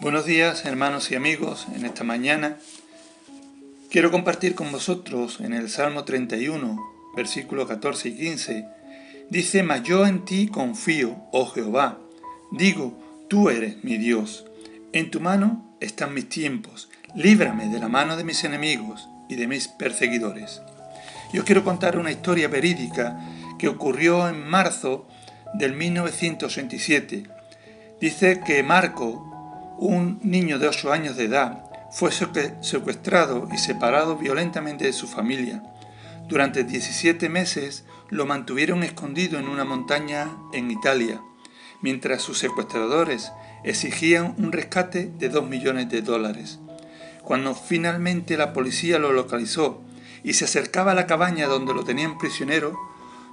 Buenos días hermanos y amigos, en esta mañana quiero compartir con vosotros en el Salmo 31, versículos 14 y 15, dice, Mas yo en ti confío, oh Jehová, digo, tú eres mi Dios, en tu mano están mis tiempos, líbrame de la mano de mis enemigos y de mis perseguidores. Yo quiero contar una historia verídica que ocurrió en marzo del 1987. Dice que Marco, un niño de 8 años de edad fue secuestrado y separado violentamente de su familia. Durante 17 meses lo mantuvieron escondido en una montaña en Italia, mientras sus secuestradores exigían un rescate de 2 millones de dólares. Cuando finalmente la policía lo localizó y se acercaba a la cabaña donde lo tenían prisionero,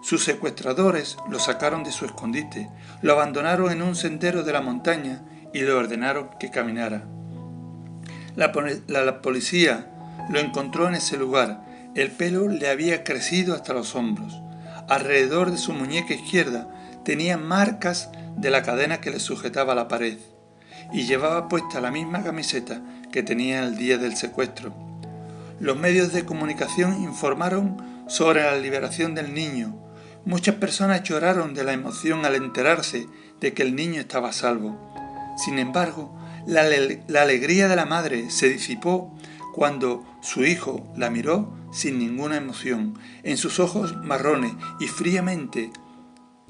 sus secuestradores lo sacaron de su escondite, lo abandonaron en un sendero de la montaña y le ordenaron que caminara. La, policía lo encontró en ese lugar. El pelo le había crecido hasta los hombros. Alrededor de su muñeca izquierda tenía marcas de la cadena que le sujetaba a la pared y llevaba puesta la misma camiseta que tenía el día del secuestro. Los medios de comunicación informaron sobre la liberación del niño. Muchas personas lloraron de la emoción al enterarse de que el niño estaba salvo. Sin embargo, la, alegría de la madre se disipó cuando su hijo la miró sin ninguna emoción, en sus ojos marrones, y fríamente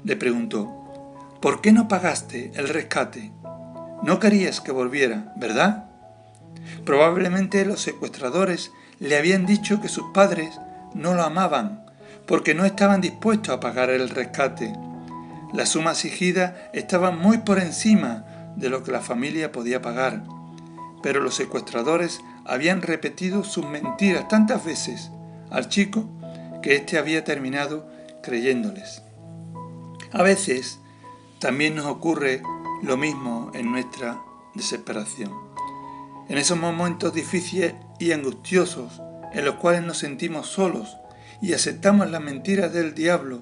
le preguntó, ¿por qué no pagaste el rescate? No querías que volviera, ¿verdad? Probablemente los secuestradores le habían dicho que sus padres no lo amaban, porque no estaban dispuestos a pagar el rescate. La suma exigida estaba muy por encima de lo que la familia podía pagar. Pero los secuestradores habían repetido sus mentiras tantas veces al chico que éste había terminado creyéndoles. A veces también nos ocurre lo mismo en nuestra desesperación. En esos momentos difíciles y angustiosos en los cuales nos sentimos solos y aceptamos las mentiras del diablo,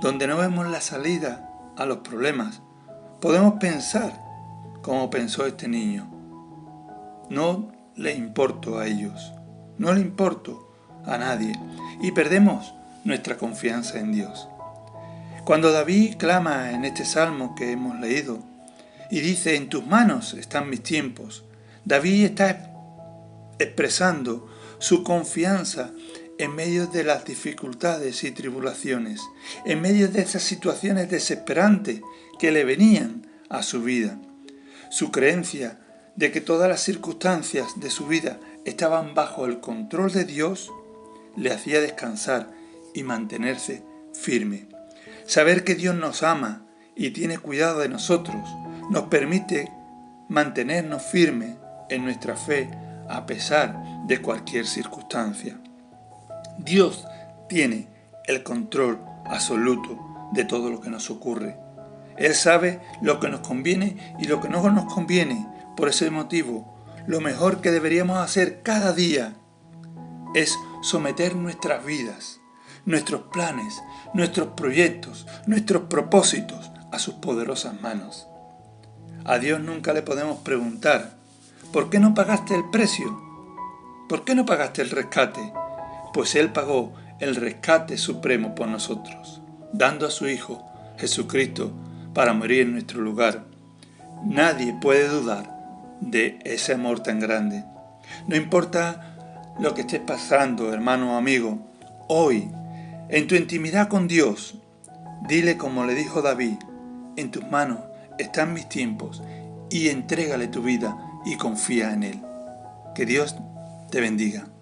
donde no vemos la salida a los problemas, Podemos pensar como pensó este niño. No le importo a ellos, no le importo a nadie y perdemos nuestra confianza en Dios. Cuando David clama en este salmo que hemos leído y dice, en tus manos están mis tiempos, David está expresando su confianza en medio de las dificultades y tribulaciones, en medio de esas situaciones desesperantes que le venían a su vida. Su creencia de que todas las circunstancias de su vida estaban bajo el control de Dios le hacía descansar y mantenerse firme. Saber que Dios nos ama y tiene cuidado de nosotros nos permite mantenernos firmes en nuestra fe a pesar de cualquier circunstancia. Dios tiene el control absoluto de todo lo que nos ocurre. Él sabe lo que nos conviene y lo que no nos conviene. Por ese motivo, lo mejor que deberíamos hacer cada día es someter nuestras vidas, nuestros planes, nuestros proyectos, nuestros propósitos a sus poderosas manos. A Dios nunca le podemos preguntar, ¿por qué no pagaste el precio? ¿Por qué no pagaste el rescate? Pues Él pagó el rescate supremo por nosotros, dando a su Hijo, Jesucristo, para morir en nuestro lugar. Nadie puede dudar de ese amor tan grande. No importa lo que estés pasando, hermano o amigo, hoy, en tu intimidad con Dios, dile como le dijo David, en tus manos están mis tiempos y entrégale tu vida y confía en Él. Que Dios te bendiga.